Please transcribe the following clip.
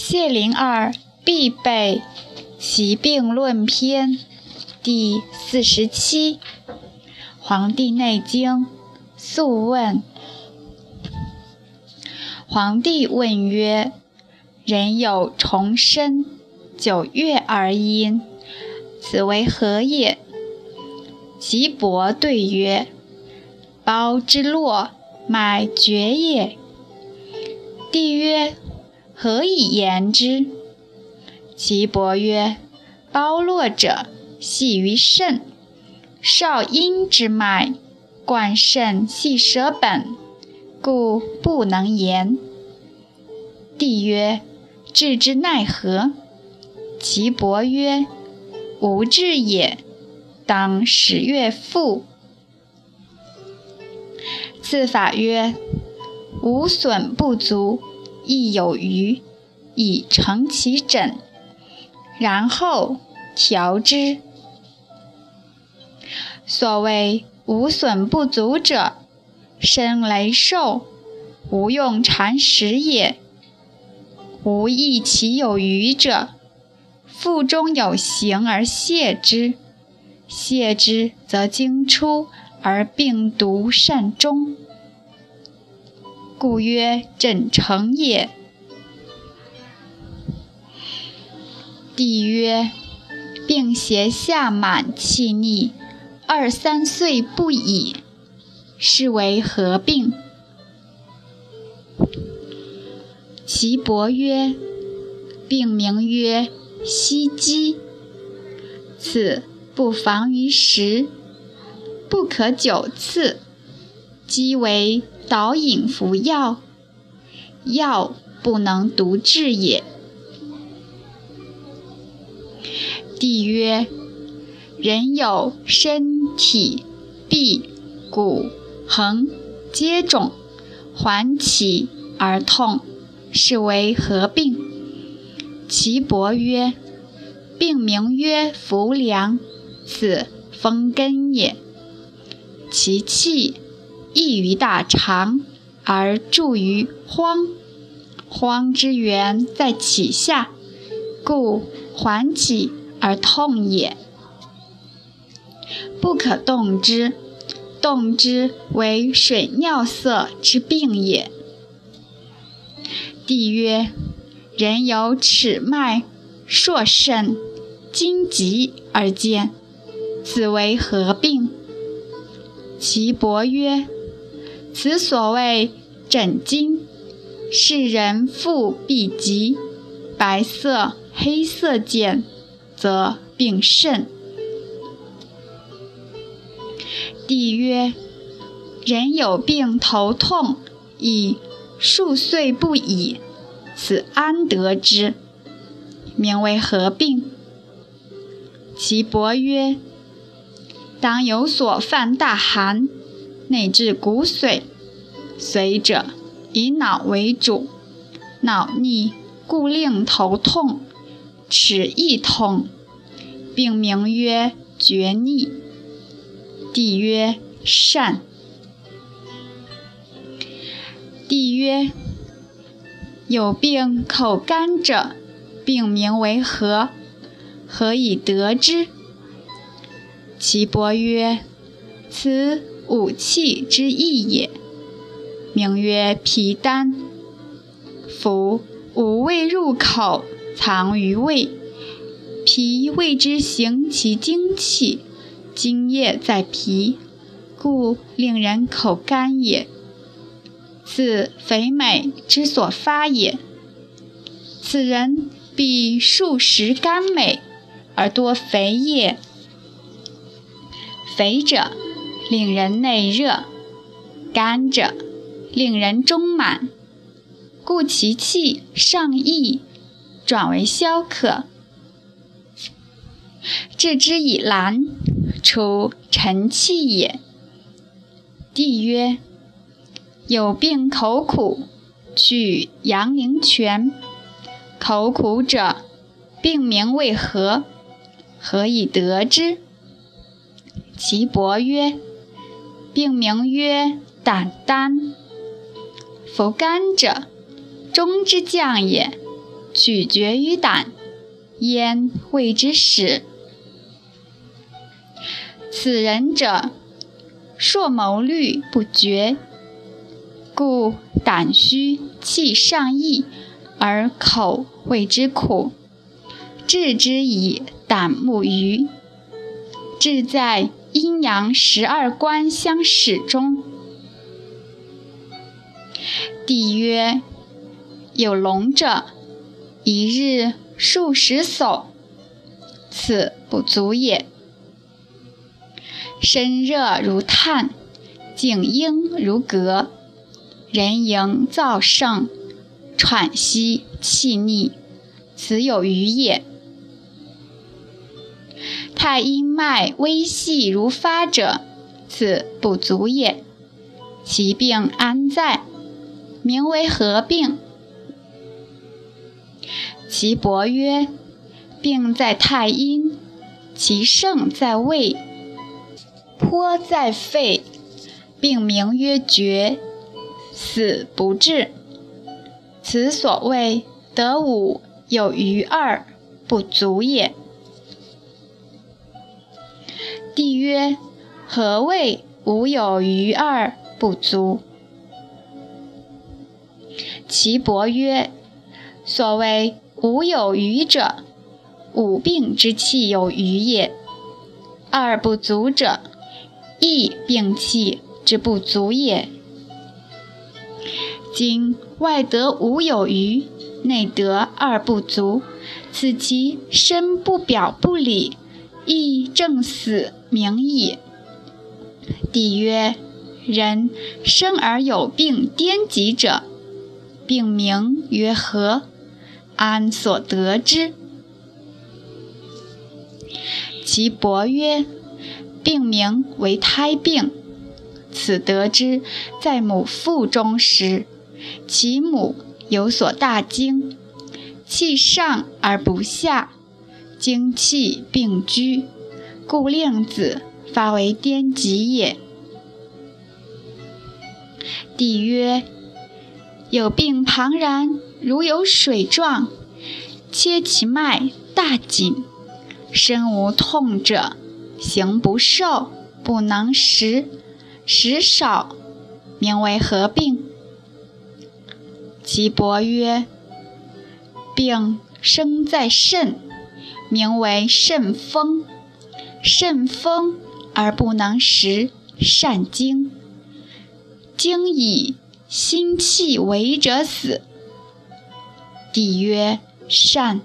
谢灵儿必备疾病论篇第四十七，《黄帝内经·素问》。黄帝问曰：“人有重生，九月而阴，此为何也？”岐伯对曰：“包之络，脉绝也。”帝曰：何以言之？岐伯曰：“包络者，系于肾，少阴之脉，贯肾系舌本，故不能言。”帝曰：“治之奈何？”岐伯曰：“无治也，当十月复。”次法曰：“无损不足。”亦有余，以成其枕，然后调之。所谓无损不足者，身羸瘦，无用禅食也；无益其有余者，腹中有形而泻之，泻之则经出而病毒善终。故曰枕成也。帝曰：病邪下满气逆，二三岁不已，是为何病？岐伯曰：病名曰息肌，此不妨于时，不可久次。积为导引服药，药不能独治也。帝曰：人有身体臂骨横皆肿，缓起而痛，是为何病？岐伯曰：病名曰浮梁，此风根也。其气。溢于大肠，而注于荒。荒之源在脐下，故缓起而痛也。不可动之，动之为水尿色之病也。帝曰：人有尺脉、硕肾、筋急而坚，此为何病？岐伯曰。此所谓枕巾，是人腹必急，白色、黑色见，则病肾。帝曰：人有病头痛，已数岁不已，此安得之？名为何病？岐伯曰：当有所犯大寒。内至骨髓，髓者以脑为主，脑逆故令头痛，齿亦痛，病名曰厥逆。帝曰：善。帝曰：有病口干者，病名为何？何以得之？岐伯曰：此。五气之意也，名曰脾丹。夫五味入口，藏于胃，脾胃之行其精气，津液在脾，故令人口干也。此肥美之所发也。此人必数食甘美，而多肥也。肥者。令人内热，甘者令人中满，故其气上溢，转为消渴。治之以兰，除陈气也。帝曰：有病口苦，取阳陵泉。口苦者，病名为何？何以得之？岐伯曰。病名曰胆丹。服甘者，中之将也，取决于胆，焉谓之始？此人者，硕谋虑不决，故胆虚气上溢，而口谓之苦。治之以胆木鱼，治在阳十二关相始终。帝曰：有龙者，一日数十叟，此不足也。身热如炭，颈应如革，人迎燥盛，喘息气逆，此有余也。太阴脉微细如发者，此不足也。其病安在？名为何病？岐伯曰：病在太阴，其盛在胃。颇在肺，病名曰厥，死不治。此所谓得五有余二不足也。帝曰：何谓五有余二不足？岐伯曰：所谓五有余者，五病之气有余也；二不足者，一病气之不足也。今外得五有余，内得二不足，此其身不表不里，亦正死名矣。帝曰：人生而有病颠疾者，病名曰何？安所得之？岐伯曰。病名为胎病，此得之在母腹中时，其母有所大惊，气上而不下，精气并居，故令子发为颠疾也。帝曰：有病庞然如有水状，切其脉大紧，身无痛者。行不受，不能食，食少，名为何病？岐伯曰：病生在肾，名为肾风。肾风而不能食，善精。精以心气为者死。帝曰：善。